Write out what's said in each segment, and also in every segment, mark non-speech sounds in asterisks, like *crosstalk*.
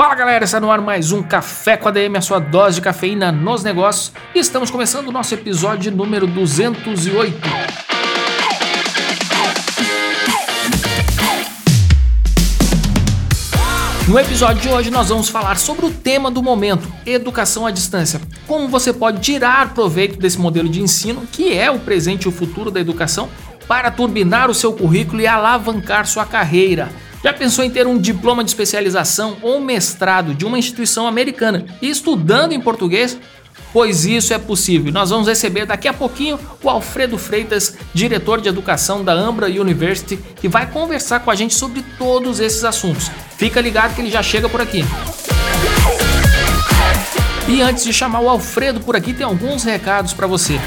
Fala galera, está no ar mais um Café com ADM, a sua dose de cafeína nos negócios. E estamos começando o nosso episódio número 208. No episódio de hoje nós vamos falar sobre o tema do momento, educação à distância. Como você pode tirar proveito desse modelo de ensino, que é o presente e o futuro da educação, para turbinar o seu currículo e alavancar sua carreira. Já pensou em ter um diploma de especialização ou mestrado de uma instituição americana e estudando em português? pois isso é possível. Nós vamos receber daqui a pouquinho o Alfredo Freitas, diretor de educação da Ambra University, que vai conversar com a gente sobre todos esses assuntos. Fica ligado que ele já chega por aqui. E antes de chamar o Alfredo por aqui, tem alguns recados para você.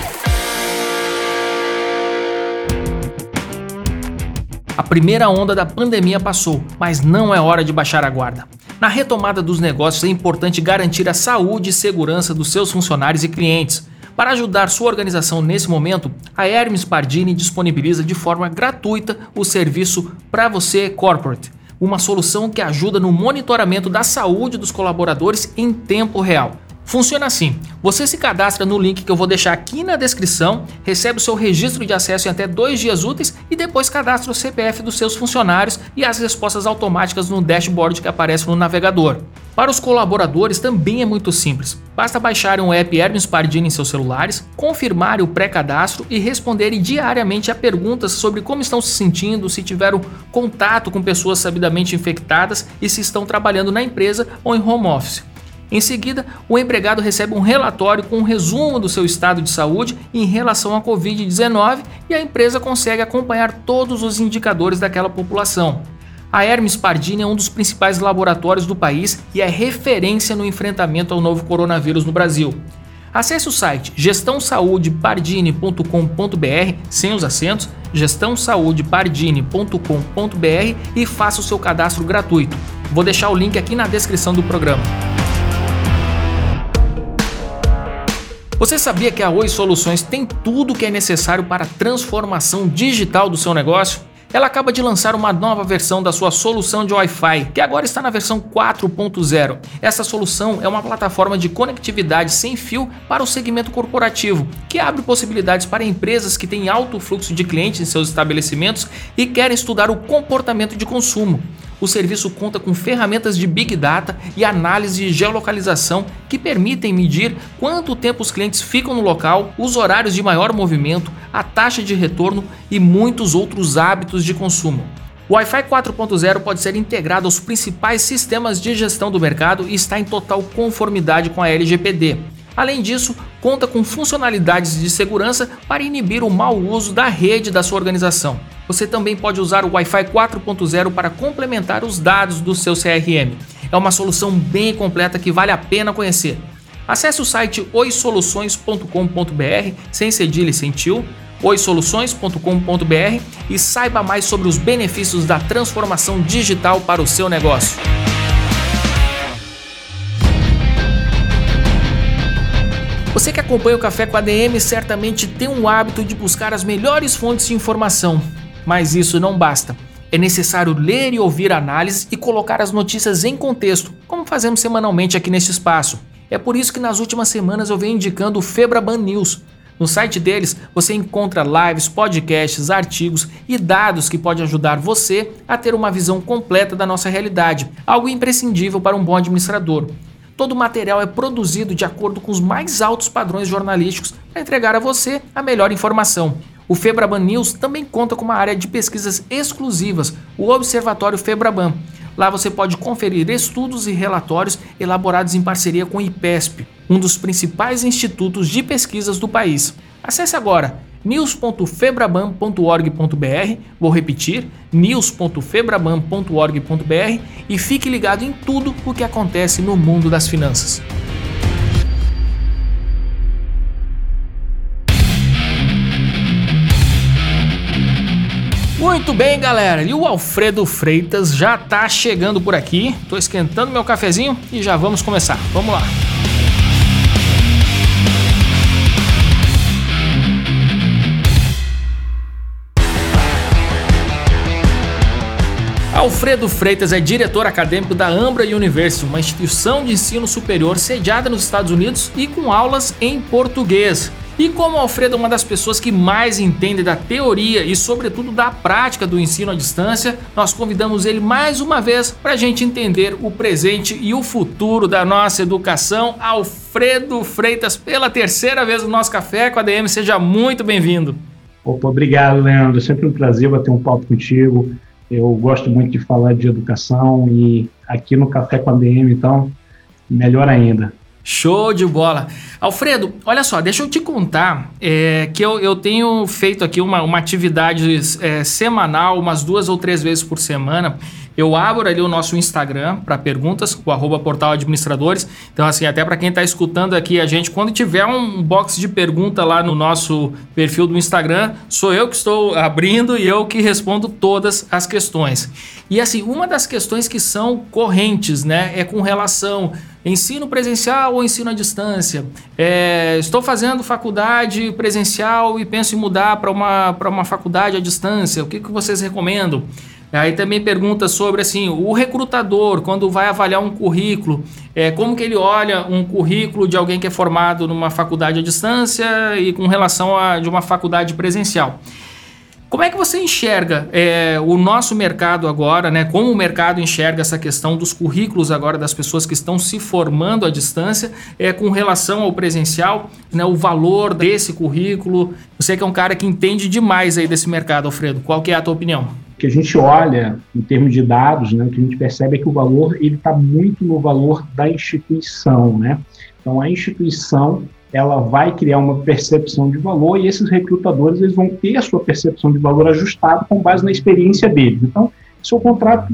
A primeira onda da pandemia passou, mas não é hora de baixar a guarda. Na retomada dos negócios é importante garantir a saúde e segurança dos seus funcionários e clientes. Para ajudar sua organização nesse momento, a Hermes Pardini disponibiliza de forma gratuita o serviço Para Você Corporate, uma solução que ajuda no monitoramento da saúde dos colaboradores em tempo real. Funciona assim: você se cadastra no link que eu vou deixar aqui na descrição, recebe o seu registro de acesso em até dois dias úteis e depois cadastra o CPF dos seus funcionários e as respostas automáticas no dashboard que aparece no navegador. Para os colaboradores também é muito simples. Basta baixarem o app Hermes Pardini em seus celulares, confirmarem o pré-cadastro e responderem diariamente a perguntas sobre como estão se sentindo, se tiveram contato com pessoas sabidamente infectadas e se estão trabalhando na empresa ou em home office. Em seguida, o empregado recebe um relatório com um resumo do seu estado de saúde em relação à Covid-19 e a empresa consegue acompanhar todos os indicadores daquela população. A Hermes Pardini é um dos principais laboratórios do país e é referência no enfrentamento ao novo coronavírus no Brasil. Acesse o site gestãosaudepardini.com.br sem os acentos, gestãosaudepardini.com.br e faça o seu cadastro gratuito. Vou deixar o link aqui na descrição do programa. Você sabia que a Oi Soluções tem tudo o que é necessário para a transformação digital do seu negócio? Ela acaba de lançar uma nova versão da sua solução de Wi-Fi, que agora está na versão 4.0. Essa solução é uma plataforma de conectividade sem fio para o segmento corporativo, que abre possibilidades para empresas que têm alto fluxo de clientes em seus estabelecimentos e querem estudar o comportamento de consumo o serviço conta com ferramentas de Big Data e análise de geolocalização que permitem medir quanto tempo os clientes ficam no local, os horários de maior movimento, a taxa de retorno e muitos outros hábitos de consumo. O Wi-Fi 4.0 pode ser integrado aos principais sistemas de gestão do mercado e está em total conformidade com a LGPD. Além disso, conta com funcionalidades de segurança para inibir o mau uso da rede da sua organização. Você também pode usar o Wi-Fi 4.0 para complementar os dados do seu CRM. É uma solução bem completa que vale a pena conhecer. Acesse o site oisoluções.com.br, sem cedilha e sem tio, oisoluções.com.br e saiba mais sobre os benefícios da transformação digital para o seu negócio. Você que acompanha o Café com a DM certamente tem um hábito de buscar as melhores fontes de informação, mas isso não basta. É necessário ler e ouvir análises e colocar as notícias em contexto, como fazemos semanalmente aqui neste espaço. É por isso que nas últimas semanas eu venho indicando o Febraban News. No site deles você encontra lives, podcasts, artigos e dados que podem ajudar você a ter uma visão completa da nossa realidade, algo imprescindível para um bom administrador. Todo o material é produzido de acordo com os mais altos padrões jornalísticos para entregar a você a melhor informação. O Febraban News também conta com uma área de pesquisas exclusivas, o Observatório Febraban. Lá você pode conferir estudos e relatórios elaborados em parceria com o IPESP, um dos principais institutos de pesquisas do país. Acesse agora news.febraban.org.br, vou repetir, news.febraban.org.br e fique ligado em tudo o que acontece no mundo das finanças. Muito bem, galera. E o Alfredo Freitas já tá chegando por aqui. Tô esquentando meu cafezinho e já vamos começar. Vamos lá. Alfredo Freitas é diretor acadêmico da Ambra University, uma instituição de ensino superior sediada nos Estados Unidos e com aulas em português. E como Alfredo é uma das pessoas que mais entende da teoria e, sobretudo, da prática do ensino à distância, nós convidamos ele mais uma vez para a gente entender o presente e o futuro da nossa educação. Alfredo Freitas, pela terceira vez no nosso Café com a DM, seja muito bem-vindo. Opa, obrigado, Leandro. Sempre um prazer bater um papo contigo. Eu gosto muito de falar de educação e aqui no Café com a DM, então, melhor ainda. Show de bola. Alfredo, olha só, deixa eu te contar é, que eu, eu tenho feito aqui uma, uma atividade é, semanal, umas duas ou três vezes por semana. Eu abro ali o nosso Instagram para perguntas, o arroba portal administradores. Então, assim, até para quem está escutando aqui a gente, quando tiver um box de pergunta lá no nosso perfil do Instagram, sou eu que estou abrindo e eu que respondo todas as questões. E assim, uma das questões que são correntes, né, é com relação Ensino presencial ou ensino à distância? É, estou fazendo faculdade presencial e penso em mudar para uma, uma faculdade à distância. O que, que vocês recomendam? Aí também pergunta sobre assim, o recrutador, quando vai avaliar um currículo, é, como que ele olha um currículo de alguém que é formado numa faculdade à distância e com relação a de uma faculdade presencial. Como é que você enxerga é, o nosso mercado agora, né? Como o mercado enxerga essa questão dos currículos agora das pessoas que estão se formando à distância é, com relação ao presencial, né? O valor desse currículo. Você que é um cara que entende demais aí desse mercado, Alfredo. Qual que é a tua opinião? Que a gente olha em termos de dados, né, o que a gente percebe é que o valor ele está muito no valor da instituição, né? Então a instituição ela vai criar uma percepção de valor e esses recrutadores eles vão ter a sua percepção de valor ajustada com base na experiência deles. Então, se eu contrato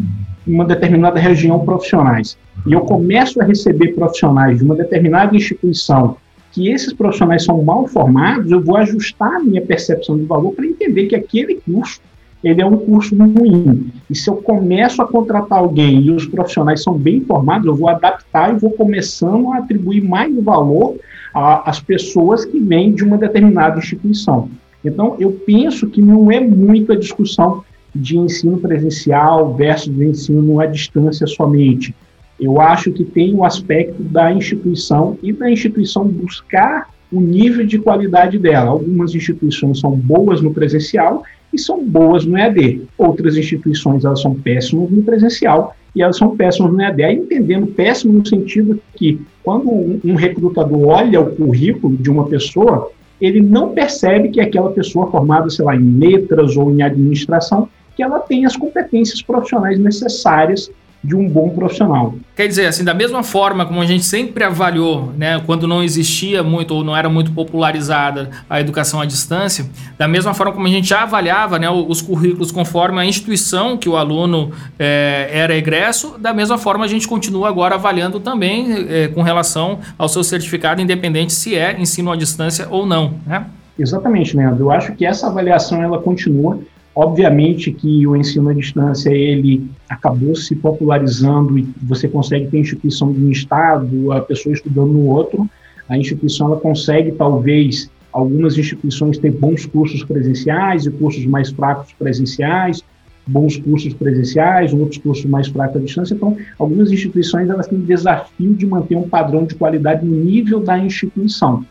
uma determinada região profissionais e eu começo a receber profissionais de uma determinada instituição que esses profissionais são mal formados, eu vou ajustar a minha percepção de valor para entender que aquele curso ele é um curso ruim. E se eu começo a contratar alguém e os profissionais são bem formados, eu vou adaptar e vou começando a atribuir mais valor às pessoas que vêm de uma determinada instituição. Então, eu penso que não é muito a discussão de ensino presencial versus ensino à distância somente. Eu acho que tem o aspecto da instituição e da instituição buscar o nível de qualidade dela. Algumas instituições são boas no presencial e são boas no EAD. Outras instituições elas são péssimas no presencial e elas são péssimas no EAD. Aí, entendendo péssimo no sentido que quando um, recrutador olha o currículo de uma pessoa, ele não percebe que aquela pessoa formada, sei lá, em letras ou em administração, que ela tem as competências profissionais necessárias de um bom profissional. Quer dizer, assim, da mesma forma como a gente sempre avaliou, né, quando não existia muito ou não era muito popularizada a educação à distância, da mesma forma como a gente já avaliava né, os currículos conforme a instituição que o aluno é, era egresso, da mesma forma a gente continua agora avaliando também é, com relação ao seu certificado, independente se é ensino à distância ou não. Né? Exatamente, Leandro. Eu acho que essa avaliação ela continua Obviamente que o ensino à distância ele acabou se popularizando e você consegue ter instituição de um estado, a pessoa estudando no outro. A instituição ela consegue talvez algumas instituições ter bons cursos presenciais e cursos mais fracos presenciais, bons cursos presenciais, outros cursos mais fracos à distância. Então, algumas instituições elas têm desafio de manter um padrão de qualidade no nível da instituição.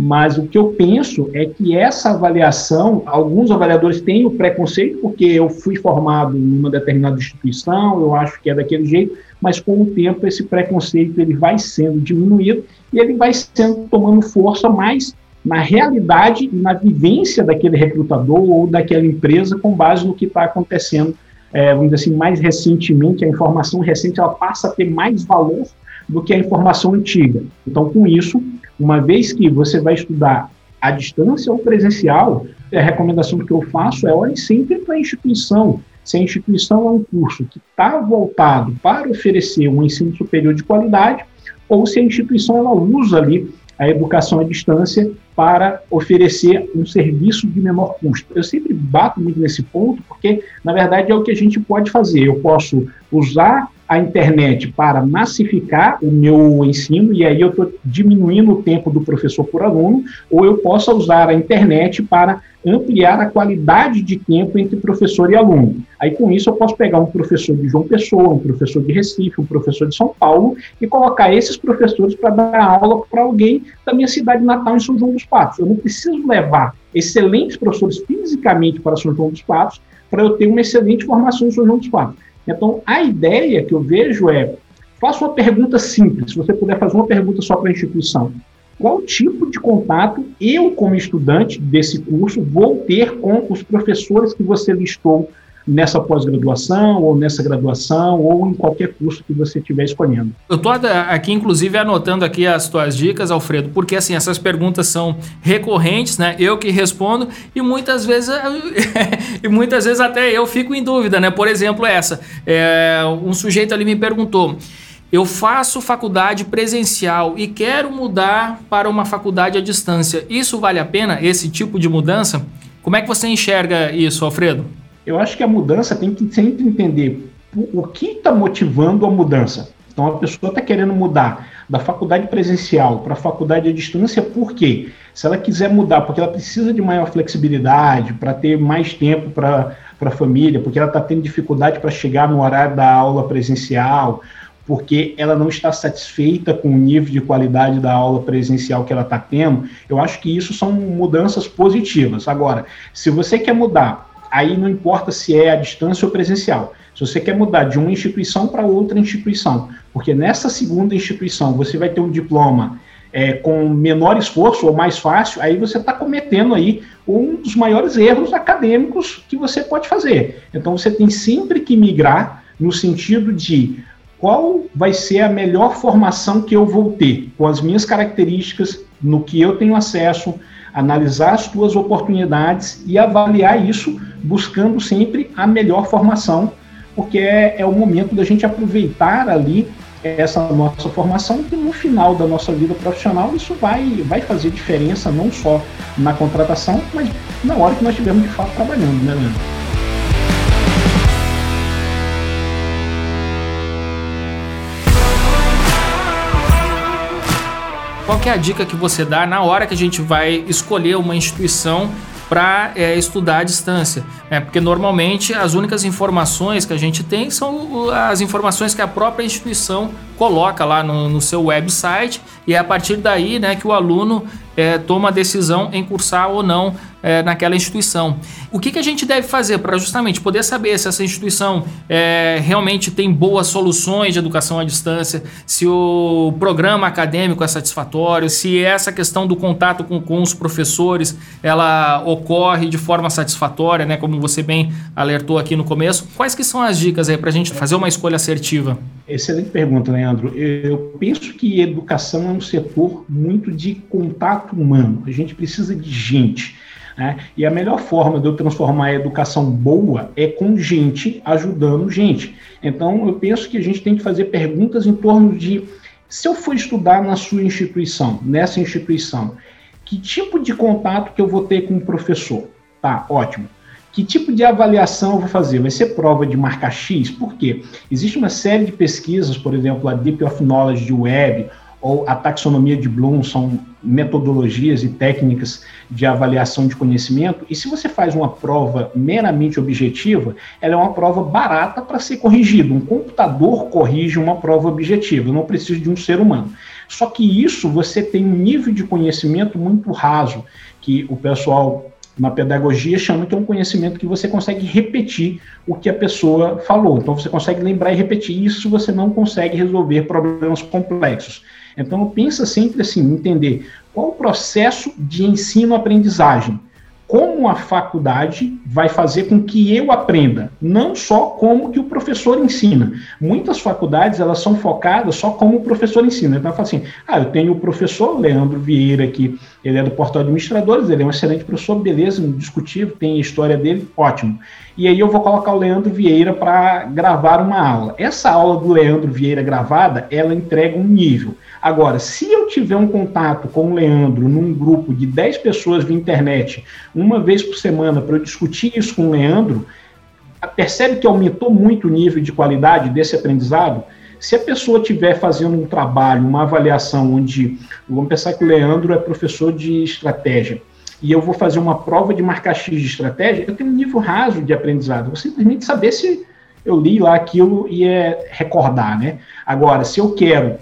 Mas o que eu penso é que essa avaliação, alguns avaliadores têm o preconceito, porque eu fui formado em uma determinada instituição, eu acho que é daquele jeito, mas com o tempo esse preconceito ele vai sendo diminuído e ele vai sendo tomando força mais na realidade e na vivência daquele recrutador ou daquela empresa com base no que está acontecendo, é, vamos dizer assim, mais recentemente, a informação recente ela passa a ter mais valor do que a informação antiga. Então, com isso, uma vez que você vai estudar à distância ou presencial, a recomendação que eu faço é olhe sempre para a instituição. Se a instituição é um curso que está voltado para oferecer um ensino superior de qualidade, ou se a instituição ela usa ali a educação à distância para oferecer um serviço de menor custo. Eu sempre bato muito nesse ponto, porque, na verdade, é o que a gente pode fazer. Eu posso usar a internet para massificar o meu ensino, e aí eu estou diminuindo o tempo do professor por aluno, ou eu posso usar a internet para ampliar a qualidade de tempo entre professor e aluno. Aí, com isso, eu posso pegar um professor de João Pessoa, um professor de Recife, um professor de São Paulo, e colocar esses professores para dar aula para alguém da minha cidade natal em São João dos Patos. Eu não preciso levar excelentes professores fisicamente para São João dos Patos para eu ter uma excelente formação em São João dos Patos. Então, a ideia que eu vejo é, faça uma pergunta simples, se você puder fazer uma pergunta só para a instituição. Qual tipo de contato eu, como estudante desse curso, vou ter com os professores que você listou nessa pós-graduação, ou nessa graduação, ou em qualquer curso que você estiver escolhendo. Eu estou aqui, inclusive, anotando aqui as tuas dicas, Alfredo, porque assim, essas perguntas são recorrentes, né? Eu que respondo, e muitas vezes, *laughs* e muitas vezes até eu fico em dúvida, né? Por exemplo, essa. É, um sujeito ali me perguntou. Eu faço faculdade presencial e quero mudar para uma faculdade à distância. Isso vale a pena, esse tipo de mudança? Como é que você enxerga isso, Alfredo? Eu acho que a mudança tem que sempre entender o que está motivando a mudança. Então, a pessoa está querendo mudar da faculdade presencial para a faculdade à distância, por quê? Se ela quiser mudar porque ela precisa de maior flexibilidade, para ter mais tempo para a família, porque ela está tendo dificuldade para chegar no horário da aula presencial, porque ela não está satisfeita com o nível de qualidade da aula presencial que ela está tendo, eu acho que isso são mudanças positivas. Agora, se você quer mudar aí não importa se é a distância ou presencial. Se você quer mudar de uma instituição para outra instituição, porque nessa segunda instituição você vai ter um diploma é, com menor esforço ou mais fácil, aí você está cometendo aí um dos maiores erros acadêmicos que você pode fazer. Então você tem sempre que migrar no sentido de qual vai ser a melhor formação que eu vou ter com as minhas características, no que eu tenho acesso, analisar as tuas oportunidades e avaliar isso buscando sempre a melhor formação, porque é, é o momento da gente aproveitar ali essa nossa formação que no final da nossa vida profissional isso vai, vai fazer diferença não só na contratação, mas na hora que nós estivermos de fato trabalhando, né, Leandro? Qual é a dica que você dá na hora que a gente vai escolher uma instituição para é, estudar à distância. Né? Porque normalmente as únicas informações que a gente tem são as informações que a própria instituição coloca lá no, no seu website e é a partir daí né, que o aluno é, toma a decisão em cursar ou não é, naquela instituição. O que, que a gente deve fazer para justamente poder saber se essa instituição é, realmente tem boas soluções de educação à distância, se o programa acadêmico é satisfatório, se essa questão do contato com, com os professores ela ocorre de forma satisfatória, né, como você bem alertou aqui no começo. Quais que são as dicas aí para a gente fazer uma escolha assertiva? Excelente pergunta, Leandro. Eu penso que educação é um setor muito de contato humano. A gente precisa de gente. Né? E a melhor forma de eu transformar a educação boa é com gente ajudando gente. Então, eu penso que a gente tem que fazer perguntas em torno de se eu for estudar na sua instituição, nessa instituição, que tipo de contato que eu vou ter com o professor? Tá, ótimo. Que tipo de avaliação eu vou fazer? Vai ser prova de marca X? Por quê? Existe uma série de pesquisas, por exemplo, a Deep of Knowledge de Web ou a taxonomia de Bloom, são metodologias e técnicas de avaliação de conhecimento, e se você faz uma prova meramente objetiva, ela é uma prova barata para ser corrigida. Um computador corrige uma prova objetiva, não preciso de um ser humano. Só que isso você tem um nível de conhecimento muito raso, que o pessoal na pedagogia chama que é um conhecimento que você consegue repetir o que a pessoa falou. Então você consegue lembrar e repetir isso, você não consegue resolver problemas complexos. Então pensa sempre assim, entender qual o processo de ensino-aprendizagem. como a faculdade vai fazer com que eu aprenda, não só como que o professor ensina. Muitas faculdades elas são focadas só como o professor ensina. Então, fala assim: ah, eu tenho o professor Leandro Vieira aqui, ele é do Portal Administradores, ele é um excelente professor, beleza, indiscutível, tem a história dele, ótimo. E aí eu vou colocar o Leandro Vieira para gravar uma aula. Essa aula do Leandro Vieira gravada, ela entrega um nível. Agora, se eu tiver um contato com o Leandro num grupo de 10 pessoas via internet, uma vez por semana, para eu discutir isso com o Leandro, percebe que aumentou muito o nível de qualidade desse aprendizado? Se a pessoa estiver fazendo um trabalho, uma avaliação onde, vamos pensar que o Leandro é professor de estratégia, e eu vou fazer uma prova de marcar X de estratégia, eu tenho um nível raso de aprendizado. Vou simplesmente saber se eu li lá aquilo e é recordar, né? Agora, se eu quero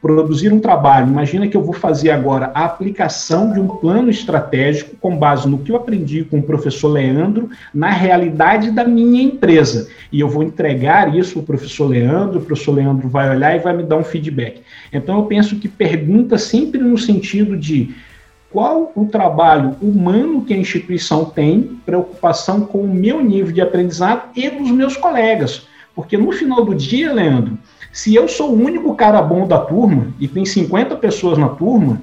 produzir um trabalho. Imagina que eu vou fazer agora a aplicação de um plano estratégico com base no que eu aprendi com o professor Leandro na realidade da minha empresa. E eu vou entregar isso para o professor Leandro, o professor Leandro vai olhar e vai me dar um feedback. Então eu penso que pergunta sempre no sentido de qual o trabalho humano que a instituição tem, preocupação com o meu nível de aprendizado e dos meus colegas. Porque no final do dia, Leandro, se eu sou o único cara bom da turma e tem 50 pessoas na turma,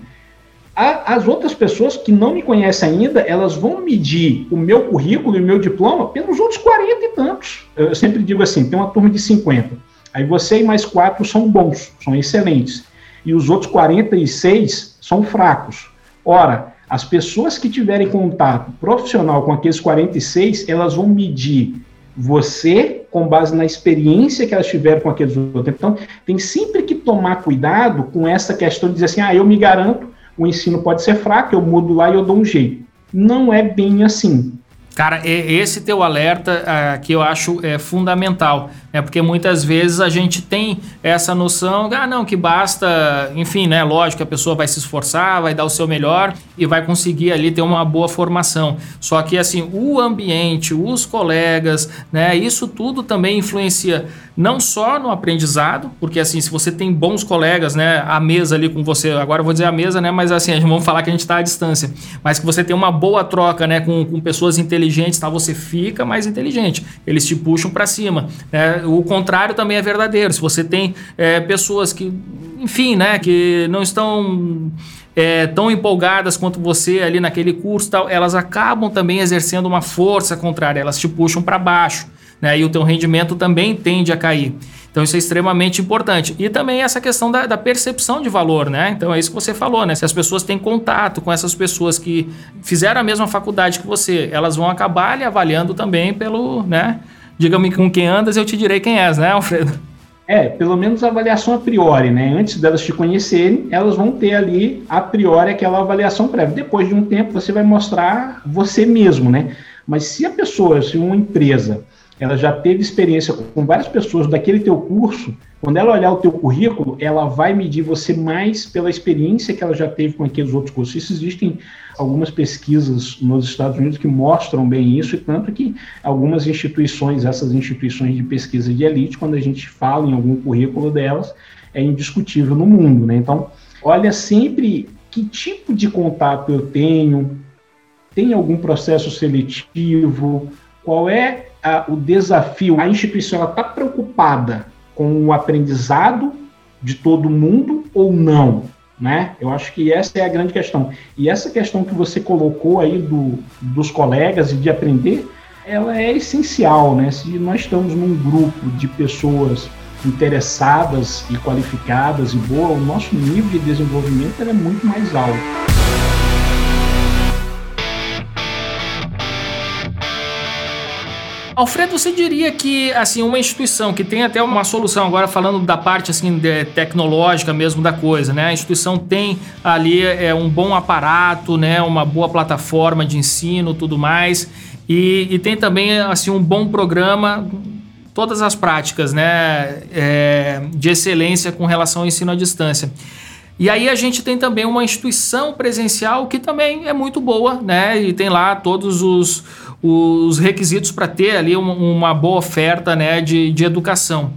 a, as outras pessoas que não me conhecem ainda, elas vão medir o meu currículo e o meu diploma pelos outros 40 e tantos. Eu sempre digo assim: tem uma turma de 50. Aí você e mais quatro são bons, são excelentes. E os outros 46 são fracos. Ora, as pessoas que tiverem contato profissional com aqueles 46, elas vão medir você com base na experiência que elas tiveram com aqueles outros. Então, tem sempre que tomar cuidado com essa questão de dizer assim, ah, eu me garanto, o ensino pode ser fraco, eu mudo lá e eu dou um jeito. Não é bem assim. Cara, esse teu alerta uh, que eu acho é fundamental, né? Porque muitas vezes a gente tem essa noção, ah, não, que basta, enfim, né? Lógico a pessoa vai se esforçar, vai dar o seu melhor e vai conseguir ali ter uma boa formação. Só que assim, o ambiente, os colegas, né? Isso tudo também influencia não só no aprendizado, porque assim, se você tem bons colegas, né? A mesa ali com você, agora eu vou dizer a mesa, né? Mas assim, *laughs* vamos falar que a gente está à distância, mas que você tem uma boa troca, né? Com, com pessoas inteligentes, tá? Você fica mais inteligente. Eles te puxam para cima. Né? O contrário também é verdadeiro. Se você tem é, pessoas que, enfim, né, que não estão é, tão empolgadas quanto você ali naquele curso, tal, elas acabam também exercendo uma força contrária. Elas te puxam para baixo. Né, e o teu rendimento também tende a cair. Então isso é extremamente importante. E também essa questão da, da, percepção de valor, né? Então é isso que você falou, né? Se as pessoas têm contato com essas pessoas que fizeram a mesma faculdade que você, elas vão acabar lhe avaliando também pelo, né? Diga-me com quem andas, eu te direi quem és, né, Alfredo? É, pelo menos a avaliação a priori, né? Antes delas te conhecerem, elas vão ter ali a priori aquela avaliação prévia. Depois de um tempo, você vai mostrar você mesmo, né? Mas se a pessoa, se uma empresa, ela já teve experiência com várias pessoas daquele teu curso, quando ela olhar o teu currículo, ela vai medir você mais pela experiência que ela já teve com aqueles outros cursos. Isso existem algumas pesquisas nos Estados Unidos que mostram bem isso, e tanto que algumas instituições, essas instituições de pesquisa de elite, quando a gente fala em algum currículo delas, é indiscutível no mundo. Né? Então, olha sempre que tipo de contato eu tenho, tem algum processo seletivo, qual é a, o desafio, a instituição está preocupada com o aprendizado de todo mundo ou não? Né? Eu acho que essa é a grande questão. E essa questão que você colocou aí do, dos colegas e de aprender, ela é essencial, né? Se nós estamos num grupo de pessoas interessadas e qualificadas e boa, o nosso nível de desenvolvimento é muito mais alto. Alfredo, você diria que assim uma instituição que tem até uma solução agora falando da parte assim tecnológica mesmo da coisa, né? A instituição tem ali é um bom aparato, né? Uma boa plataforma de ensino, tudo mais, e, e tem também assim um bom programa todas as práticas né, é, de excelência com relação ao ensino à distância. E aí a gente tem também uma instituição presencial que também é muito boa, né? E tem lá todos os, os requisitos para ter ali uma, uma, boa oferta né, de, de educação.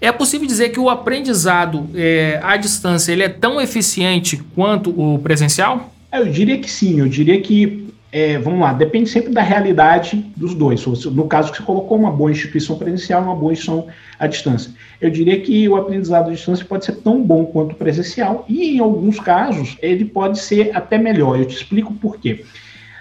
É possível dizer que o aprendizado é, à distância ele é tão eficiente quanto o presencial? É, eu diria que sim, eu diria que é, vamos lá, depende sempre da realidade dos dois. No caso que você colocou, uma boa instituição presencial, uma boa instituição à distância. Eu diria que o aprendizado à distância pode ser tão bom quanto o presencial, e em alguns casos ele pode ser até melhor. Eu te explico por quê.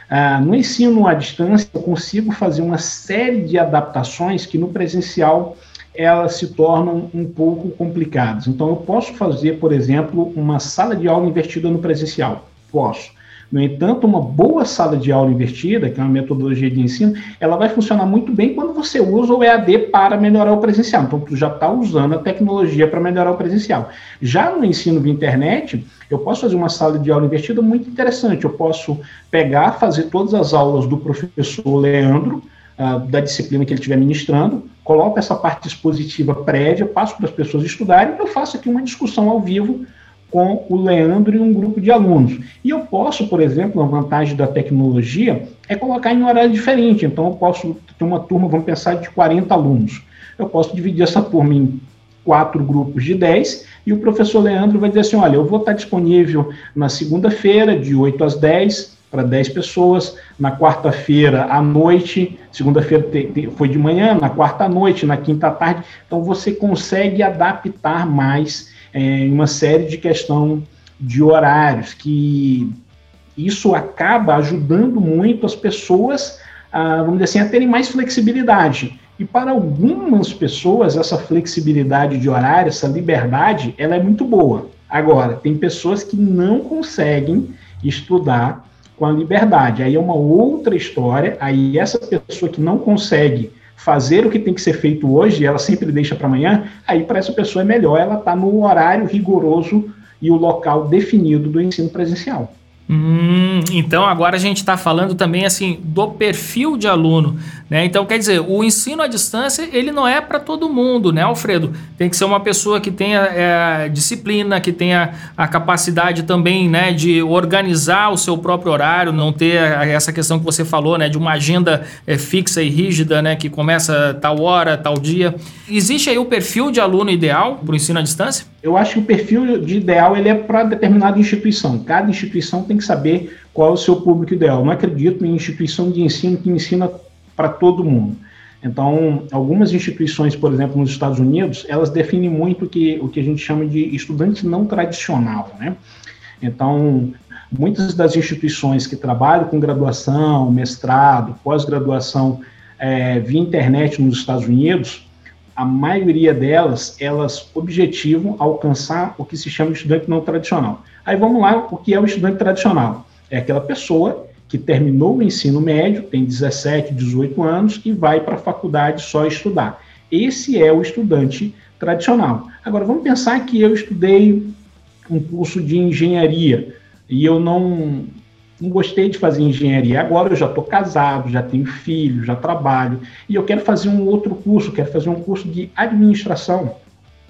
Ah, no ensino à distância, eu consigo fazer uma série de adaptações que no presencial elas se tornam um pouco complicadas. Então, eu posso fazer, por exemplo, uma sala de aula invertida no presencial. Posso no entanto, uma boa sala de aula invertida, que é uma metodologia de ensino, ela vai funcionar muito bem quando você usa o EAD para melhorar o presencial. Então, tu já está usando a tecnologia para melhorar o presencial. Já no ensino via internet, eu posso fazer uma sala de aula invertida muito interessante. Eu posso pegar, fazer todas as aulas do professor Leandro, uh, da disciplina que ele estiver ministrando, coloco essa parte expositiva prévia, passo para as pessoas estudarem, eu faço aqui uma discussão ao vivo com o Leandro e um grupo de alunos. E eu posso, por exemplo, a vantagem da tecnologia é colocar em horário diferente. Então, eu posso ter uma turma, vamos pensar, de 40 alunos. Eu posso dividir essa turma em quatro grupos de 10 e o professor Leandro vai dizer assim: olha, eu vou estar disponível na segunda-feira, de 8 às 10, para 10 pessoas, na quarta-feira à noite, segunda-feira foi de manhã, na quarta à noite, na quinta à tarde. Então, você consegue adaptar mais é, uma série de questão de horários, que isso acaba ajudando muito as pessoas, a, vamos dizer assim, a terem mais flexibilidade. E para algumas pessoas, essa flexibilidade de horário, essa liberdade, ela é muito boa. Agora, tem pessoas que não conseguem estudar com a liberdade. Aí é uma outra história. Aí essa pessoa que não consegue fazer o que tem que ser feito hoje, ela sempre deixa para amanhã, aí para essa pessoa é melhor ela estar tá no horário rigoroso e o local definido do ensino presencial. Hum, então agora a gente está falando também assim do perfil de aluno, né? Então quer dizer, o ensino à distância ele não é para todo mundo, né, Alfredo? Tem que ser uma pessoa que tenha é, disciplina, que tenha a capacidade também, né, de organizar o seu próprio horário, não ter essa questão que você falou, né, de uma agenda é, fixa e rígida, né, que começa tal hora, tal dia. Existe aí o perfil de aluno ideal para o ensino à distância? Eu acho que o perfil de ideal ele é para determinada instituição. Cada instituição tem que saber qual é o seu público ideal. Eu não acredito em instituição de ensino que ensina para todo mundo. Então, algumas instituições, por exemplo, nos Estados Unidos, elas definem muito que, o que a gente chama de estudante não tradicional, né? Então, muitas das instituições que trabalham com graduação, mestrado, pós-graduação é, via internet nos Estados Unidos, a maioria delas, elas objetivam alcançar o que se chama de estudante não tradicional. Aí vamos lá, o que é o estudante tradicional? É aquela pessoa que terminou o ensino médio, tem 17, 18 anos e vai para a faculdade só estudar. Esse é o estudante tradicional. Agora, vamos pensar que eu estudei um curso de engenharia e eu não não gostei de fazer engenharia. Agora eu já estou casado, já tenho filho, já trabalho, e eu quero fazer um outro curso, quero fazer um curso de administração,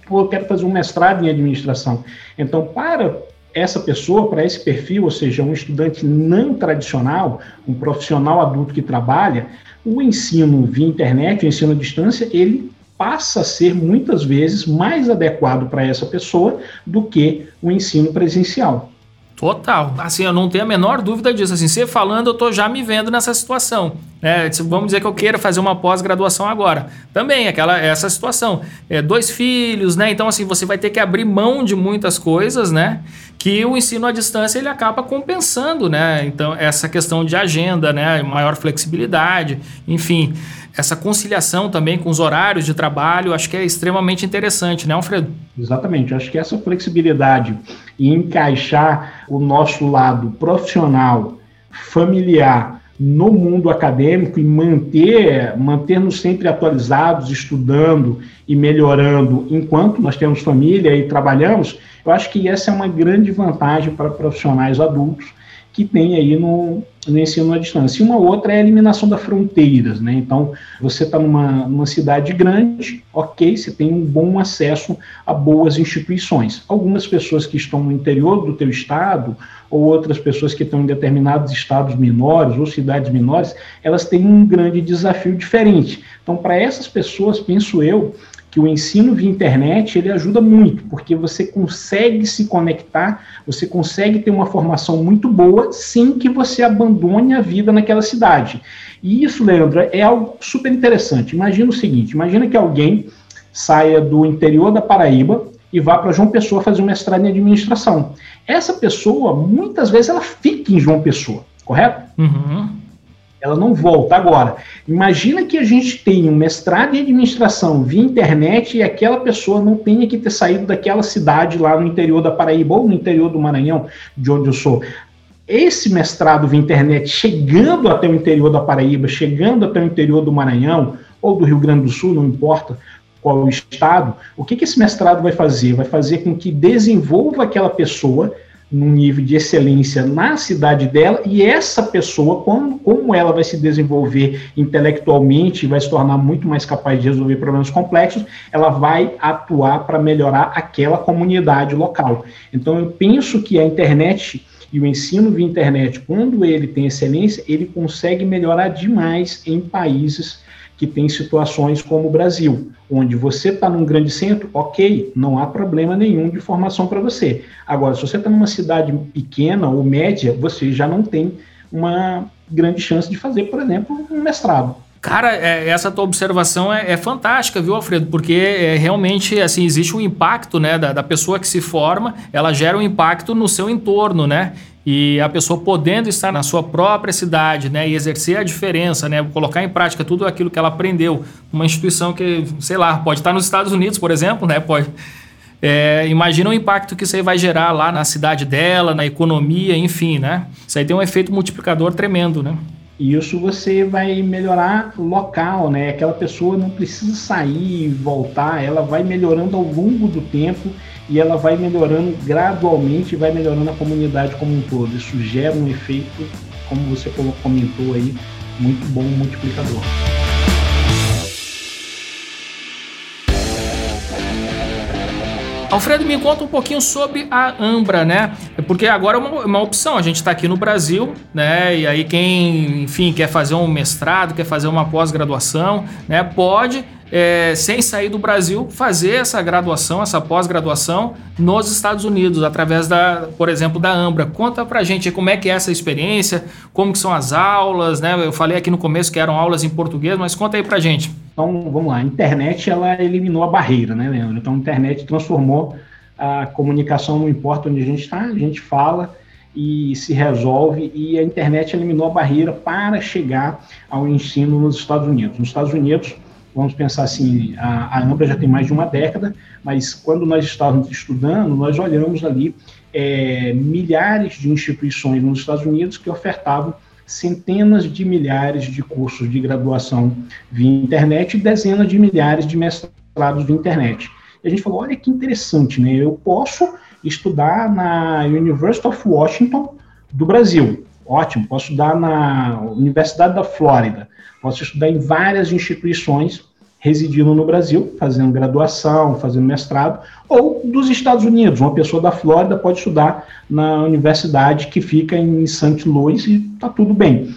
ou eu quero fazer um mestrado em administração. Então, para essa pessoa, para esse perfil, ou seja, um estudante não tradicional, um profissional adulto que trabalha, o ensino via internet, o ensino à distância, ele passa a ser muitas vezes mais adequado para essa pessoa do que o ensino presencial. Total. Assim, eu não tenho a menor dúvida disso. Assim, você falando, eu tô já me vendo nessa situação. Né? Vamos dizer que eu queira fazer uma pós-graduação agora. Também, aquela essa situação. É, dois filhos, né? Então, assim, você vai ter que abrir mão de muitas coisas, né? Que o ensino à distância ele acaba compensando, né? Então, essa questão de agenda, né? Maior flexibilidade, enfim essa conciliação também com os horários de trabalho, acho que é extremamente interessante, né, Alfredo? Exatamente, acho que essa flexibilidade e encaixar o nosso lado profissional, familiar, no mundo acadêmico e manter, manter-nos sempre atualizados, estudando e melhorando enquanto nós temos família e trabalhamos, eu acho que essa é uma grande vantagem para profissionais adultos que tem aí no, no ensino à distância. E uma outra é a eliminação das fronteiras, né? Então, você está numa, numa cidade grande, ok, você tem um bom acesso a boas instituições. Algumas pessoas que estão no interior do teu estado, ou outras pessoas que estão em determinados estados menores ou cidades menores, elas têm um grande desafio diferente. Então, para essas pessoas, penso eu, que o ensino via internet ele ajuda muito, porque você consegue se conectar, você consegue ter uma formação muito boa sem que você abandone a vida naquela cidade. E isso, Leandro, é algo super interessante. Imagina o seguinte: imagina que alguém saia do interior da Paraíba e vá para João Pessoa fazer um mestrado em administração. Essa pessoa, muitas vezes, ela fica em João Pessoa, correto? Uhum ela não volta. Agora, imagina que a gente tem um mestrado em administração via internet e aquela pessoa não tenha que ter saído daquela cidade lá no interior da Paraíba ou no interior do Maranhão, de onde eu sou. Esse mestrado via internet chegando até o interior da Paraíba, chegando até o interior do Maranhão ou do Rio Grande do Sul, não importa qual o estado, o que, que esse mestrado vai fazer? Vai fazer com que desenvolva aquela pessoa num nível de excelência na cidade dela, e essa pessoa, como, como ela vai se desenvolver intelectualmente, vai se tornar muito mais capaz de resolver problemas complexos, ela vai atuar para melhorar aquela comunidade local. Então, eu penso que a internet e o ensino via internet, quando ele tem excelência, ele consegue melhorar demais em países que tem situações como o Brasil, onde você está num grande centro, ok, não há problema nenhum de formação para você. Agora, se você está numa cidade pequena ou média, você já não tem uma grande chance de fazer, por exemplo, um mestrado. Cara, é, essa tua observação é, é, fantástica, viu, Alfredo? Porque é, realmente, assim, existe um impacto, né, da, da pessoa que se forma, ela gera um impacto no seu entorno, né? E a pessoa podendo estar na sua própria cidade, né, e exercer a diferença, né, colocar em prática tudo aquilo que ela aprendeu, uma instituição que, sei lá, pode estar nos Estados Unidos, por exemplo, né, pode é, imagina o impacto que isso aí vai gerar lá na cidade dela, na economia, enfim, né? Isso aí tem um efeito multiplicador tremendo, né? Isso você vai melhorar local, né? Aquela pessoa não precisa sair e voltar, ela vai melhorando ao longo do tempo e ela vai melhorando gradualmente, vai melhorando a comunidade como um todo. Isso gera um efeito, como você comentou aí, muito bom multiplicador. Alfredo, me conta um pouquinho sobre a Ambra, né? Porque agora é uma, uma opção. A gente está aqui no Brasil, né? E aí quem, enfim, quer fazer um mestrado, quer fazer uma pós-graduação, né? Pode é, sem sair do Brasil, fazer essa graduação, essa pós-graduação nos Estados Unidos, através da, por exemplo, da Ambra. Conta pra gente como é que é essa experiência, como que são as aulas, né? Eu falei aqui no começo que eram aulas em português, mas conta aí pra gente. Então, vamos lá. A internet, ela eliminou a barreira, né, Leandro? Então, a internet transformou a comunicação, não importa onde a gente está, a gente fala e se resolve, e a internet eliminou a barreira para chegar ao ensino nos Estados Unidos. Nos Estados Unidos, vamos pensar assim, a, a Ambra já tem mais de uma década, mas quando nós estávamos estudando, nós olhamos ali é, milhares de instituições nos Estados Unidos que ofertavam centenas de milhares de cursos de graduação via internet e dezenas de milhares de mestrados via internet. E a gente falou, olha que interessante, né? Eu posso estudar na University of Washington do Brasil, ótimo. Posso estudar na Universidade da Flórida, posso estudar em várias instituições residindo no Brasil, fazendo graduação, fazendo mestrado, ou dos Estados Unidos. Uma pessoa da Flórida pode estudar na universidade que fica em St. Louis e está tudo bem.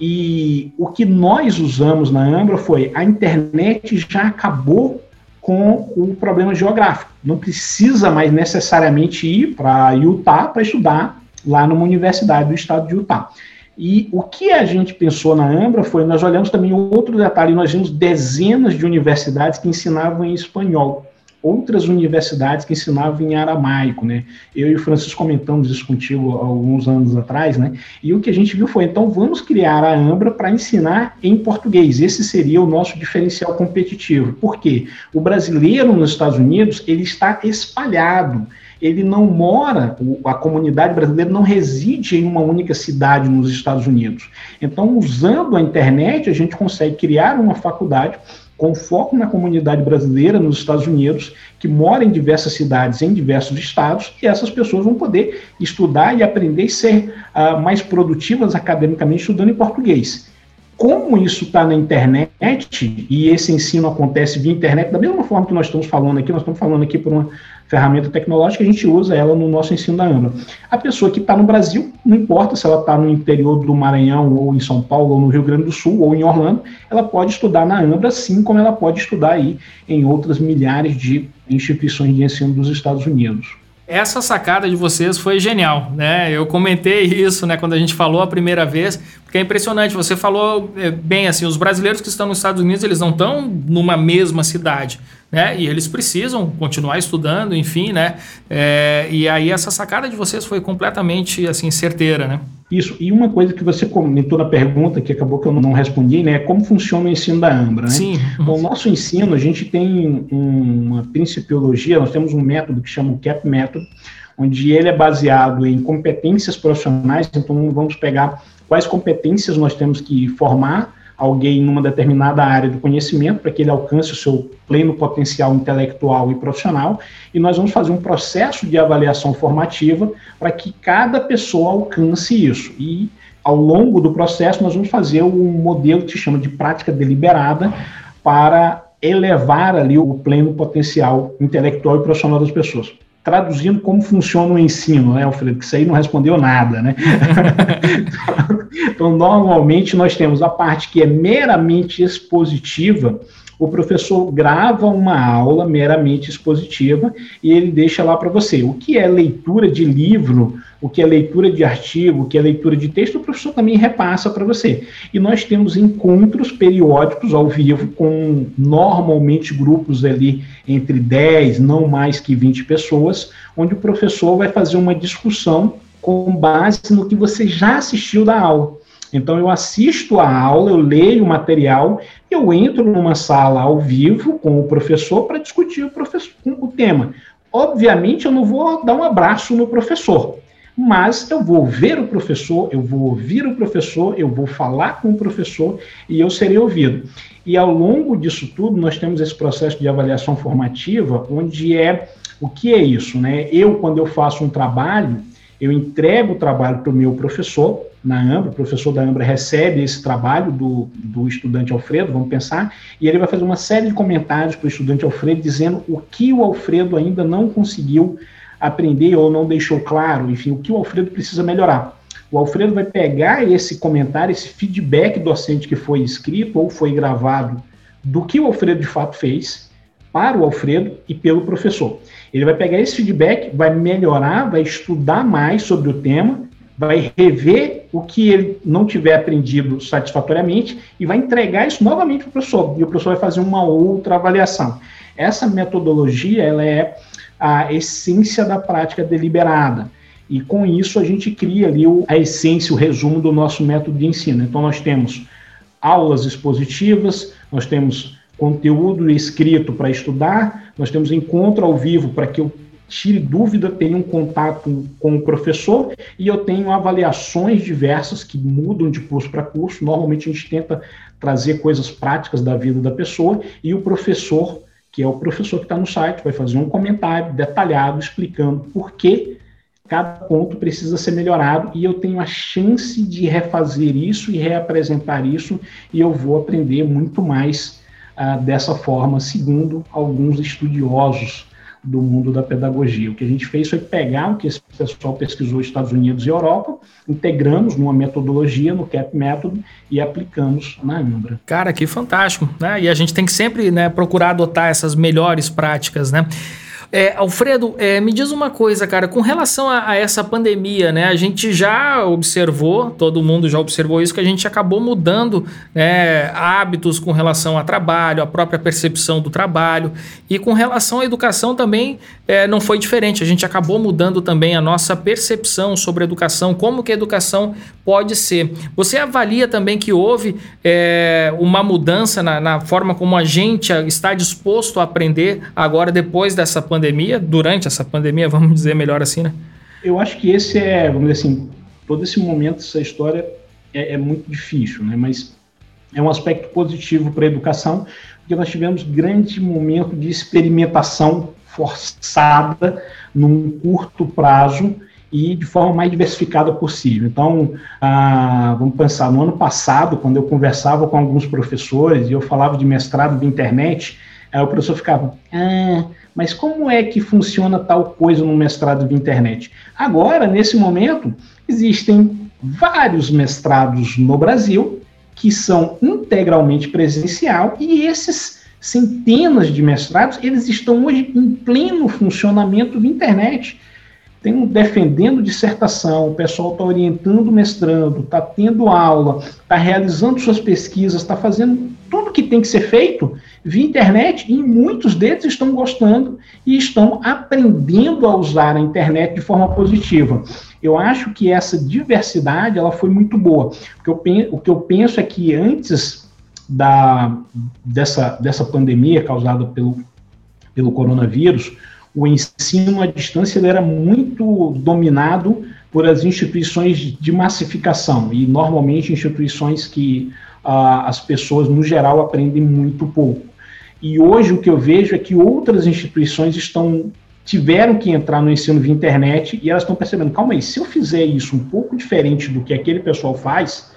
E o que nós usamos na Ambra foi a internet já acabou com o problema geográfico. Não precisa mais necessariamente ir para Utah para estudar lá numa universidade do estado de Utah. E o que a gente pensou na Ambra foi, nós olhamos também outro detalhe, nós vimos dezenas de universidades que ensinavam em espanhol, outras universidades que ensinavam em aramaico, né? Eu e o Francisco comentamos isso contigo alguns anos atrás, né? E o que a gente viu foi, então vamos criar a Ambra para ensinar em português. Esse seria o nosso diferencial competitivo. Por quê? O brasileiro nos Estados Unidos, ele está espalhado ele não mora, a comunidade brasileira não reside em uma única cidade nos Estados Unidos. Então, usando a internet, a gente consegue criar uma faculdade com foco na comunidade brasileira nos Estados Unidos, que mora em diversas cidades, em diversos estados, e essas pessoas vão poder estudar e aprender e ser uh, mais produtivas academicamente estudando em português. Como isso está na internet, e esse ensino acontece via internet, da mesma forma que nós estamos falando aqui, nós estamos falando aqui por uma ferramenta tecnológica, a gente usa ela no nosso ensino da AMBA. A pessoa que está no Brasil, não importa se ela está no interior do Maranhão, ou em São Paulo, ou no Rio Grande do Sul, ou em Orlando, ela pode estudar na AMBA, assim como ela pode estudar aí em outras milhares de instituições de ensino dos Estados Unidos. Essa sacada de vocês foi genial, né? Eu comentei isso, né, quando a gente falou a primeira vez, porque é impressionante. Você falou é, bem assim, os brasileiros que estão nos Estados Unidos, eles não estão numa mesma cidade, né? E eles precisam continuar estudando, enfim, né? É, e aí essa sacada de vocês foi completamente assim certeira, né? Isso, e uma coisa que você comentou na pergunta, que acabou que eu não respondi, né, é como funciona o ensino da Ambra, né? Sim. Bom, o nosso ensino, a gente tem uma principiologia, nós temos um método que chama o CAP Método, onde ele é baseado em competências profissionais, então vamos pegar quais competências nós temos que formar alguém numa determinada área do conhecimento para que ele alcance o seu pleno potencial intelectual e profissional, e nós vamos fazer um processo de avaliação formativa para que cada pessoa alcance isso. E ao longo do processo nós vamos fazer um modelo que se chama de prática deliberada para elevar ali o pleno potencial intelectual e profissional das pessoas traduzindo como funciona o ensino, né, Alfredo? Que isso aí não respondeu nada, né? *laughs* então, normalmente nós temos a parte que é meramente expositiva, o professor grava uma aula meramente expositiva e ele deixa lá para você. O que é leitura de livro, o que é leitura de artigo, o que é leitura de texto, o professor também repassa para você. E nós temos encontros periódicos ao vivo com normalmente grupos ali entre 10, não mais que 20 pessoas, onde o professor vai fazer uma discussão com base no que você já assistiu da aula. Então, eu assisto a aula, eu leio o material, eu entro numa sala ao vivo com o professor para discutir o, professor, o tema. Obviamente, eu não vou dar um abraço no professor, mas eu vou ver o professor, eu vou ouvir o professor, eu vou falar com o professor e eu serei ouvido. E ao longo disso tudo, nós temos esse processo de avaliação formativa, onde é o que é isso, né? Eu, quando eu faço um trabalho, eu entrego o trabalho para o meu professor, na Ambra, o professor da Ambra recebe esse trabalho do, do estudante Alfredo, vamos pensar, e ele vai fazer uma série de comentários para o estudante Alfredo, dizendo o que o Alfredo ainda não conseguiu aprender ou não deixou claro, enfim, o que o Alfredo precisa melhorar. O Alfredo vai pegar esse comentário, esse feedback docente que foi escrito ou foi gravado do que o Alfredo de fato fez para o Alfredo e pelo professor. Ele vai pegar esse feedback, vai melhorar, vai estudar mais sobre o tema, vai rever o que ele não tiver aprendido satisfatoriamente e vai entregar isso novamente para o professor. E o professor vai fazer uma outra avaliação. Essa metodologia ela é a essência da prática deliberada. E com isso a gente cria ali a essência, o resumo do nosso método de ensino. Então nós temos aulas expositivas, nós temos conteúdo escrito para estudar, nós temos encontro ao vivo para que eu tire dúvida, tenha um contato com o professor e eu tenho avaliações diversas que mudam de curso para curso. Normalmente a gente tenta trazer coisas práticas da vida da pessoa e o professor, que é o professor que está no site, vai fazer um comentário detalhado explicando por que cada ponto precisa ser melhorado e eu tenho a chance de refazer isso e reapresentar isso e eu vou aprender muito mais ah, dessa forma, segundo alguns estudiosos do mundo da pedagogia. O que a gente fez foi pegar o que esse pessoal pesquisou nos Estados Unidos e Europa, integramos numa metodologia, no CAP método, e aplicamos na Ambra. Cara, que fantástico, né? E a gente tem que sempre né, procurar adotar essas melhores práticas, né? É, Alfredo, é, me diz uma coisa, cara, com relação a, a, essa pandemia, né? A gente já observou, todo mundo já observou isso, que a gente acabou mudando né, hábitos com relação a trabalho, a própria percepção do trabalho. E com relação à educação também é, não foi diferente. A gente acabou mudando também a nossa percepção sobre a educação, como que a educação pode ser. Você avalia também que houve é, uma mudança na, na forma como a gente está disposto a aprender agora depois dessa pandemia? Pandemia, durante essa pandemia, vamos dizer melhor assim, né? Eu acho que esse é, vamos dizer assim, todo esse momento, essa história é, é muito difícil, né? Mas é um aspecto positivo para a educação, porque nós tivemos grande momento de experimentação forçada num curto prazo e de forma mais diversificada possível. Então, ah, vamos pensar, no ano passado, quando eu conversava com alguns professores e eu falava de mestrado de internet, aí o professor ficava, ah, mas como é que funciona tal coisa no mestrado de internet? Agora, nesse momento, existem vários mestrados no Brasil que são integralmente presencial e esses centenas de mestrados, eles estão hoje em pleno funcionamento de internet. Tem um defendendo dissertação, o pessoal está orientando o mestrando, está tendo aula, está realizando suas pesquisas, está fazendo tudo que tem que ser feito via internet e muitos deles estão gostando e estão aprendendo a usar a internet de forma positiva. Eu acho que essa diversidade ela foi muito boa. O que eu, o que eu penso é que antes da, dessa, dessa pandemia causada pelo, pelo coronavírus, o ensino à distância era muito dominado por as instituições de massificação, e normalmente instituições que ah, as pessoas, no geral, aprendem muito pouco. E hoje o que eu vejo é que outras instituições estão tiveram que entrar no ensino via internet e elas estão percebendo, calma aí, se eu fizer isso um pouco diferente do que aquele pessoal faz,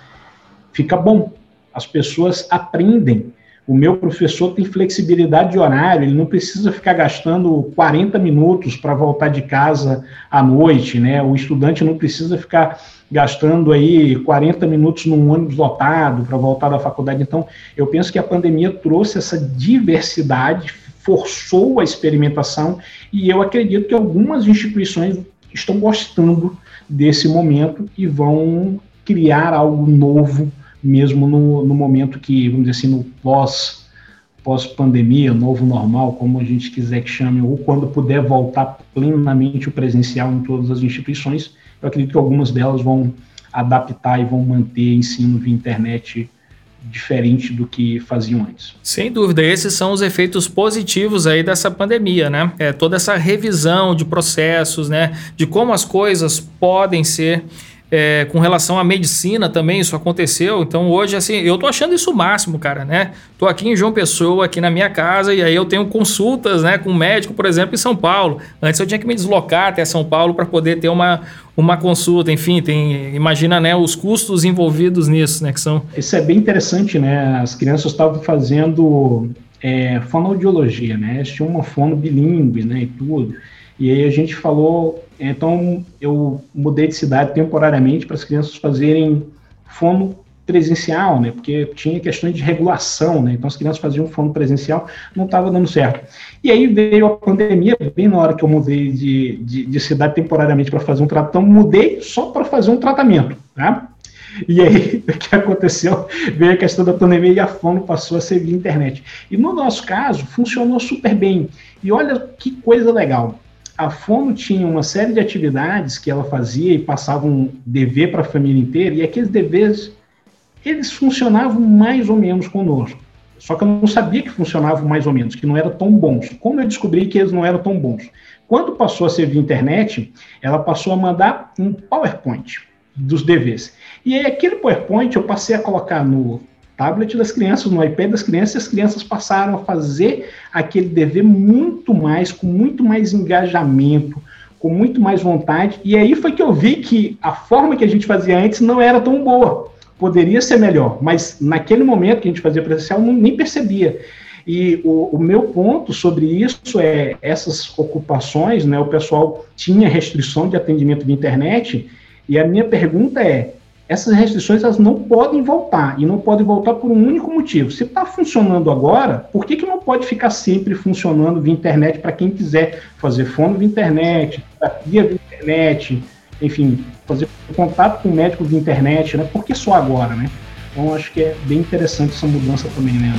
fica bom. As pessoas aprendem. O meu professor tem flexibilidade de horário, ele não precisa ficar gastando 40 minutos para voltar de casa à noite, né? O estudante não precisa ficar gastando aí 40 minutos num ônibus lotado para voltar da faculdade. Então, eu penso que a pandemia trouxe essa diversidade, forçou a experimentação e eu acredito que algumas instituições estão gostando desse momento e vão criar algo novo mesmo no, no momento que, vamos dizer assim, no pós pós-pandemia, novo normal, como a gente quiser que chame, ou quando puder voltar plenamente o presencial em todas as instituições, eu acredito que algumas delas vão adaptar e vão manter ensino via internet diferente do que faziam antes. Sem dúvida, esses são os efeitos positivos aí dessa pandemia, né? É toda essa revisão de processos, né? De como as coisas podem ser é, com relação à medicina também isso aconteceu. Então hoje, assim, eu tô achando isso o máximo, cara, né? Tô aqui em João Pessoa, aqui na minha casa, e aí eu tenho consultas, né, com médico, por exemplo, em São Paulo. Antes eu tinha que me deslocar até São Paulo para poder ter uma, uma consulta, enfim, tem, imagina, né, os custos envolvidos nisso, né, que são... Isso é bem interessante, né? As crianças estavam fazendo é, fonoaudiologia, né? Eles tinham uma fono bilíngue, né, e tudo. E aí a gente falou, então eu mudei de cidade temporariamente para as crianças fazerem fono presencial, né? Porque tinha questões de regulação, né? Então as crianças faziam fono presencial, não estava dando certo. E aí veio a pandemia, bem na hora que eu mudei de, de, de cidade temporariamente para fazer um tratamento, mudei só para fazer um tratamento, tá? E aí, *laughs* o que aconteceu? Veio a questão da pandemia e a fono passou a ser via internet. E no nosso caso, funcionou super bem. E olha que coisa legal a Fono tinha uma série de atividades que ela fazia e passava um dever para a família inteira, e aqueles deveres, eles funcionavam mais ou menos conosco. Só que eu não sabia que funcionavam mais ou menos, que não eram tão bons. Como eu descobri que eles não eram tão bons? Quando passou a ser via internet, ela passou a mandar um PowerPoint dos deveres. E aí, aquele PowerPoint eu passei a colocar no tablet das crianças, no iPad das crianças, e as crianças passaram a fazer aquele dever muito mais, com muito mais engajamento, com muito mais vontade. E aí foi que eu vi que a forma que a gente fazia antes não era tão boa. Poderia ser melhor, mas naquele momento que a gente fazia presencial, não, nem percebia. E o, o, meu ponto sobre isso é essas ocupações, né? O pessoal tinha restrição de atendimento de internet, e a minha pergunta é: essas restrições elas não podem voltar, e não podem voltar por um único motivo. Se está funcionando agora, por que, que não pode ficar sempre funcionando via internet para quem quiser fazer fone via internet, terapia via internet, enfim, fazer contato com o médico via internet, né? Por que só agora, né? Então, acho que é bem interessante essa mudança também, né?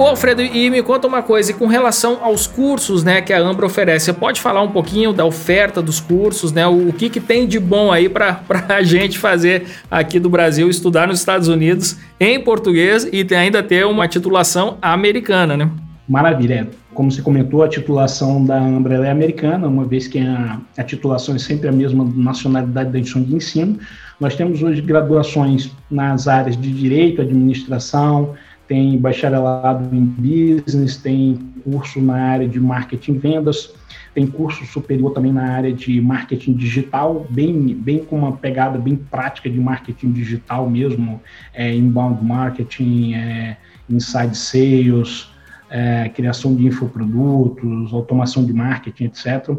Ô Alfredo, e me conta uma coisa, e com relação aos cursos né, que a Ambra oferece, você pode falar um pouquinho da oferta dos cursos, né? O, que, que tem de bom aí para *laughs* a gente fazer aqui do Brasil, estudar nos Estados Unidos em português e ainda ter uma titulação americana, né? Maravilha. Como você comentou, a titulação da Ambra é americana, uma vez que a, a titulação é sempre a mesma nacionalidade da instituição de ensino. Nós temos hoje graduações nas áreas de direito, administração, tem bacharelado em business, tem curso na área de marketing e vendas, tem curso superior também na área de marketing digital, bem, bem com uma pegada bem prática de marketing digital mesmo, é, inbound marketing, é, inside sales, é, criação de infoprodutos, automação de marketing, etc.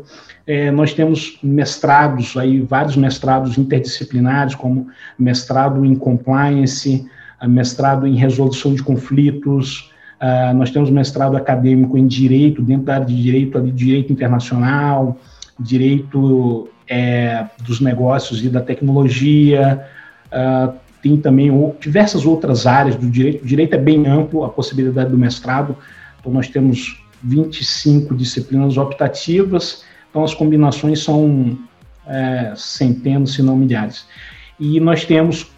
É, nós temos mestrados, aí, vários mestrados interdisciplinares, como mestrado em compliance, mestrado em resolução de conflitos, uh, nós temos mestrado acadêmico em direito, dentro da área de direito, ali, direito internacional, direito é, dos negócios e da tecnologia, uh, tem também diversas outras áreas do direito. O direito é bem amplo, a possibilidade do mestrado. Então, nós temos 25 disciplinas optativas, então as combinações são é, centenas, se não milhares. E nós temos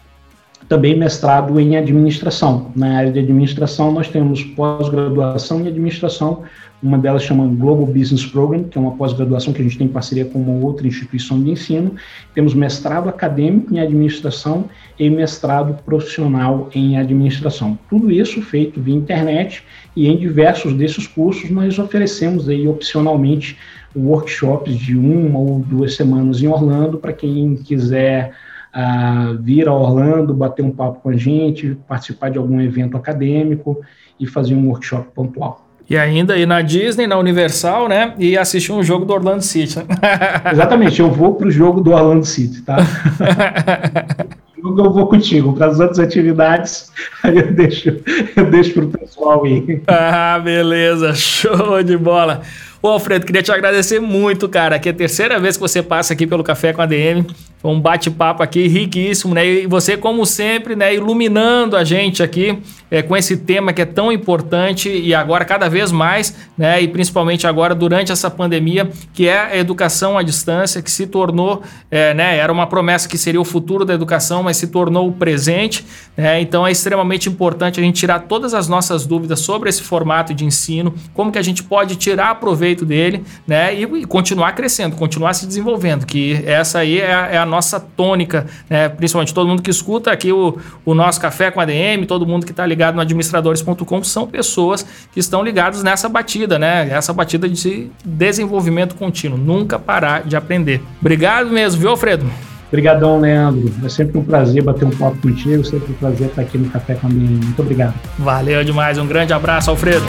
também mestrado em administração. Na área de administração, nós temos pós-graduação em administração, uma delas chama Global Business Program, que é uma pós-graduação que a gente tem em parceria com uma outra instituição de ensino. Temos mestrado acadêmico em administração e mestrado profissional em administração. Tudo isso feito via internet e em diversos desses cursos nós oferecemos aí opcionalmente workshops de uma ou duas semanas em Orlando para quem quiser uh, vir a Orlando, bater um papo com a gente, participar de algum evento acadêmico e fazer um workshop pontual. E ainda ir na Disney, na Universal, né? E assistir um jogo do Orlando City. Né? *laughs* Exatamente, eu vou para o jogo do Orlando City, tá? *laughs* eu vou contigo. Para as outras atividades, aí eu deixo, eu deixo para o pessoal aí. Ah, beleza, show de bola. Ô, Alfredo, queria te agradecer muito, cara, que é a terceira vez que você passa aqui pelo Café com a DM. Foi um bate-papo aqui riquíssimo, né? E você, como sempre, né, iluminando a gente aqui é, com esse tema que é tão importante e agora cada vez mais, né? E principalmente agora durante essa pandemia, que é a educação à distância, que se tornou, é, né? Era uma promessa que seria o futuro da educação, mas se tornou o presente. Né? Então é extremamente importante a gente tirar todas as nossas dúvidas sobre esse formato de ensino, como que a gente pode tirar proveito dele, né? E, e continuar crescendo, continuar se desenvolvendo, que essa aí é é a nossa tônica, né? principalmente todo mundo que escuta aqui o, o nosso Café com ADM, todo mundo que está ligado no administradores.com são pessoas que estão ligadas nessa batida, né? Essa batida de desenvolvimento contínuo, nunca parar de aprender. Obrigado mesmo, viu, Alfredo? Obrigadão, Leandro. É sempre um prazer bater um papo contigo, sempre um prazer estar aqui no Café com a ADM. Muito obrigado. Valeu demais, um grande abraço, Alfredo.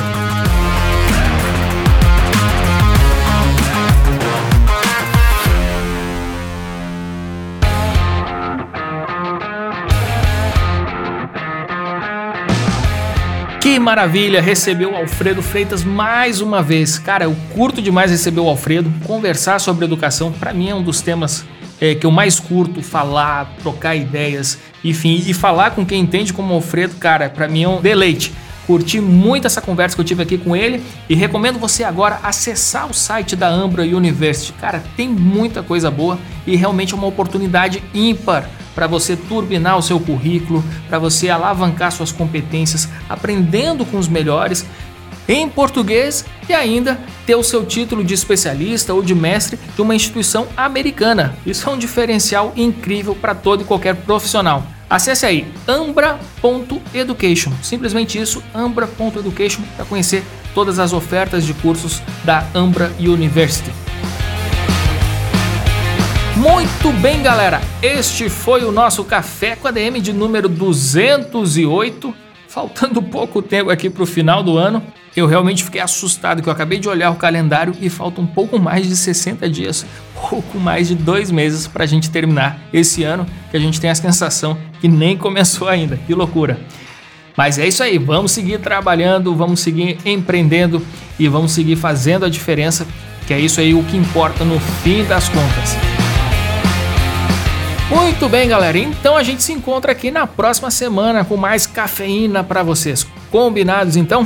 Que maravilha receber o Alfredo Freitas mais uma vez. Cara, eu curto demais receber o Alfredo. Conversar sobre educação, para mim, é um dos temas é, que eu mais curto. Falar, trocar ideias, enfim, e falar com quem entende como Alfredo, cara, para mim é um deleite. Curti muito essa conversa que eu tive aqui com ele e recomendo você agora acessar o site da Ambra University. Cara, tem muita coisa boa e realmente é uma oportunidade ímpar para você turbinar o seu currículo, para você alavancar suas competências, aprendendo com os melhores em português e ainda ter o seu título de especialista ou de mestre de uma instituição americana. Isso é um diferencial incrível para todo e qualquer profissional. Acesse aí ambra.education, simplesmente isso, ambra.education para conhecer todas as ofertas de cursos da Ambra University. Muito bem, galera. Este foi o nosso Café com a DM de número 208. Faltando pouco tempo aqui para o final do ano, eu realmente fiquei assustado que eu acabei de olhar o calendário e falta um pouco mais de 60 dias, pouco mais de dois meses para a gente terminar esse ano, que a gente tem a sensação que nem começou ainda. Que loucura! Mas é isso aí, vamos seguir trabalhando, vamos seguir empreendendo e vamos seguir fazendo a diferença, que é isso aí o que importa no fim das contas. Muito bem, galera. Então a gente se encontra aqui na próxima semana com mais cafeína para vocês. Combinados então?